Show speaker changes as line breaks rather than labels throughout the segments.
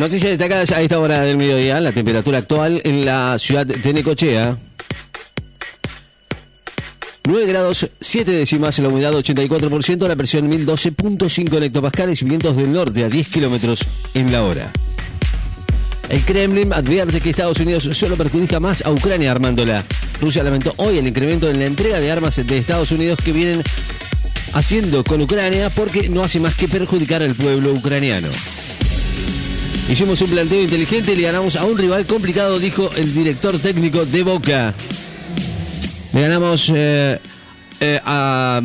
Noticias destacadas a esta hora del mediodía. La temperatura actual en la ciudad de Necochea. 9 grados 7 décimas, la humedad 84%, la presión 1012.5 hectopascales vientos del norte a 10 kilómetros en la hora. El Kremlin advierte que Estados Unidos solo perjudica más a Ucrania armándola. Rusia lamentó hoy el incremento en la entrega de armas de Estados Unidos que vienen haciendo con Ucrania porque no hace más que perjudicar al pueblo ucraniano. Hicimos un planteo inteligente le ganamos a un rival complicado, dijo el director técnico de Boca. Le ganamos eh, eh, a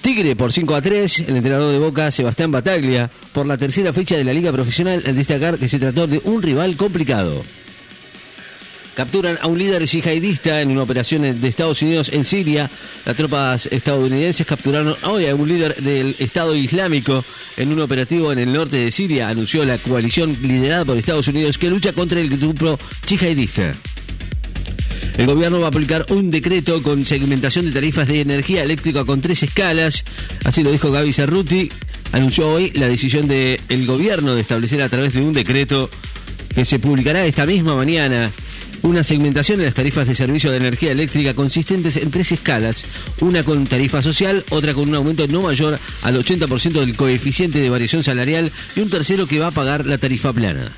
Tigre por 5 a 3, el entrenador de Boca, Sebastián Bataglia, por la tercera fecha de la Liga Profesional, al destacar que se trató de un rival complicado. Capturan a un líder yihadista en una operación de Estados Unidos en Siria. Las tropas estadounidenses capturaron hoy a un líder del Estado Islámico en un operativo en el norte de Siria, anunció la coalición liderada por Estados Unidos que lucha contra el grupo yihadista. El gobierno va a aplicar un decreto con segmentación de tarifas de energía eléctrica con tres escalas. Así lo dijo Gaby Cerruti. Anunció hoy la decisión del gobierno de establecer a través de un decreto que se publicará esta misma mañana una segmentación de las tarifas de servicio de energía eléctrica consistentes en tres escalas, una con tarifa social, otra con un aumento no mayor al 80% del coeficiente de variación salarial y un tercero que va a pagar la tarifa plana.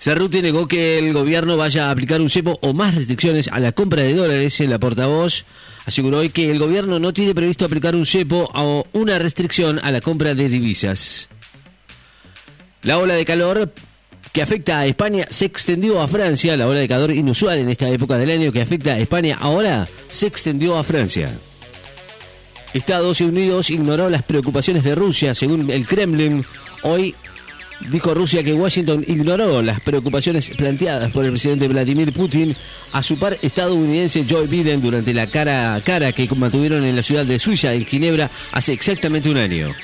Cerruti negó que el gobierno vaya a aplicar un cepo o más restricciones a la compra de dólares. La portavoz aseguró hoy que el gobierno no tiene previsto aplicar un cepo o una restricción a la compra de divisas. La ola de calor que afecta a España se extendió a Francia. La ola de calor inusual en esta época del año que afecta a España ahora se extendió a Francia. Estados Unidos ignoró las preocupaciones de Rusia, según el Kremlin. Hoy dijo Rusia que Washington ignoró las preocupaciones planteadas por el presidente Vladimir Putin a su par estadounidense Joe Biden durante la cara a cara que mantuvieron en la ciudad de Suiza, en Ginebra, hace exactamente un año.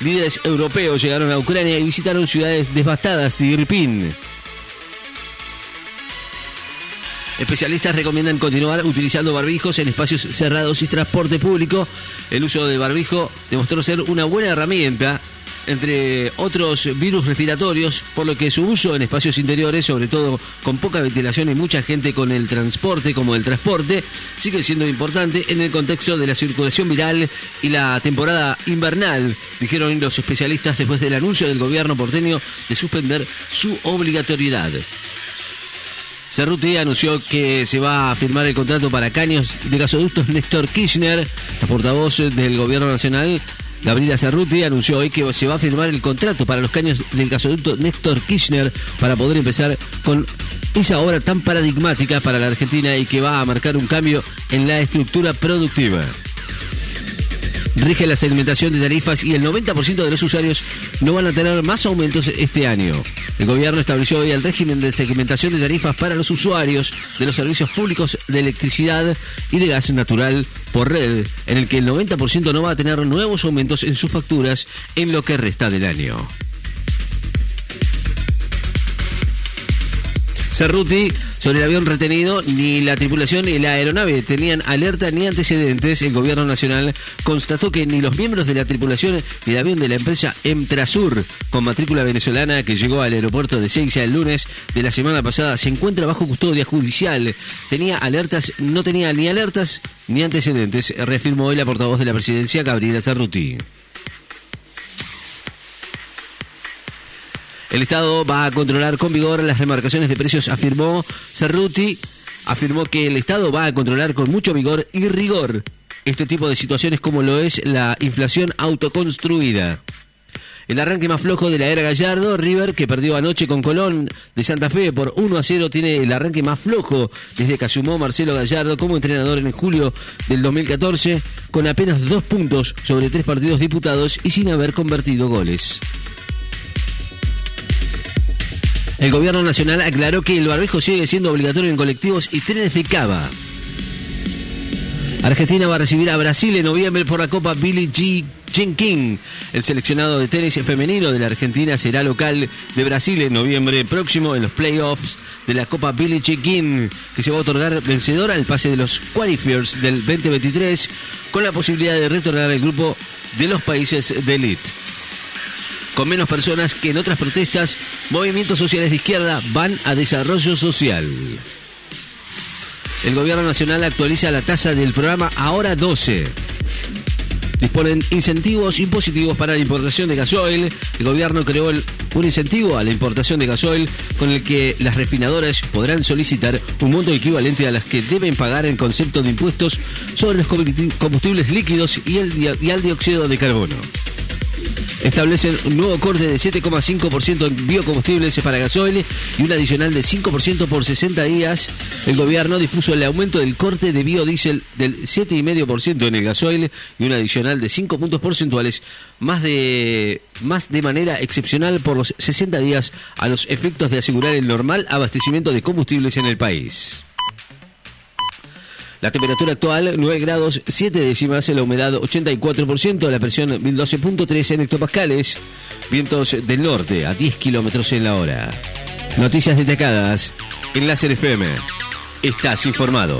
Líderes europeos llegaron a Ucrania y visitaron ciudades devastadas de Irpin. Especialistas recomiendan continuar utilizando barbijos en espacios cerrados y transporte público. El uso de barbijo demostró ser una buena herramienta entre otros virus respiratorios, por lo que su uso en espacios interiores, sobre todo con poca ventilación y mucha gente con el transporte como el transporte, sigue siendo importante en el contexto de la circulación viral y la temporada invernal, dijeron los especialistas después del anuncio del gobierno porteño de suspender su obligatoriedad. Cerruti anunció que se va a firmar el contrato para caños de gasoductos Néstor Kirchner, la portavoz del gobierno nacional, Gabriela Cerruti anunció hoy que se va a firmar el contrato para los caños del gasoducto Néstor Kirchner para poder empezar con esa obra tan paradigmática para la Argentina y que va a marcar un cambio en la estructura productiva rige la segmentación de tarifas y el 90% de los usuarios no van a tener más aumentos este año. El gobierno estableció hoy el régimen de segmentación de tarifas para los usuarios de los servicios públicos de electricidad y de gas natural por red, en el que el 90% no va a tener nuevos aumentos en sus facturas en lo que resta del año. Cerruti, sobre el avión retenido, ni la tripulación ni la aeronave tenían alerta ni antecedentes. El gobierno nacional constató que ni los miembros de la tripulación ni el avión de la empresa Emtrasur, con matrícula venezolana que llegó al aeropuerto de Seiza el lunes de la semana pasada, se encuentra bajo custodia judicial. Tenía alertas, no tenía ni alertas ni antecedentes, reafirmó hoy la portavoz de la presidencia, Gabriela Cerruti. El Estado va a controlar con vigor las remarcaciones de precios, afirmó Cerruti. Afirmó que el Estado va a controlar con mucho vigor y rigor este tipo de situaciones como lo es la inflación autoconstruida. El arranque más flojo de la era Gallardo, River, que perdió anoche con Colón de Santa Fe por 1 a 0, tiene el arranque más flojo desde que asumó Marcelo Gallardo como entrenador en julio del 2014, con apenas dos puntos sobre tres partidos diputados y sin haber convertido goles. El gobierno nacional aclaró que el barbijo sigue siendo obligatorio en colectivos y trenes de cava. Argentina va a recibir a Brasil en noviembre por la Copa Billie G. King. El seleccionado de tenis femenino de la Argentina será local de Brasil en noviembre próximo en los playoffs de la Copa Billie Jean King, que se va a otorgar vencedor al pase de los qualifiers del 2023 con la posibilidad de retornar al grupo de los países de elite. Con menos personas que en otras protestas, movimientos sociales de izquierda van a desarrollo social. El gobierno nacional actualiza la tasa del programa Ahora 12 disponen incentivos impositivos para la importación de gasoil. El gobierno creó un incentivo a la importación de gasoil con el que las refinadoras podrán solicitar un monto equivalente a las que deben pagar en concepto de impuestos sobre los combustibles líquidos y, el, y al dióxido de carbono establecen un nuevo corte de 7,5% en biocombustibles para gasoil y un adicional de 5% por 60 días. El gobierno dispuso el aumento del corte de biodiesel del 7,5% en el gasoil y un adicional de 5 puntos porcentuales más de, más de manera excepcional por los 60 días a los efectos de asegurar el normal abastecimiento de combustibles en el país. La temperatura actual 9 grados 7 décimas, la humedad 84%, la presión 1012.3 en hectopascales, vientos del norte a 10 kilómetros en la hora. Noticias destacadas en Láser FM. Estás informado.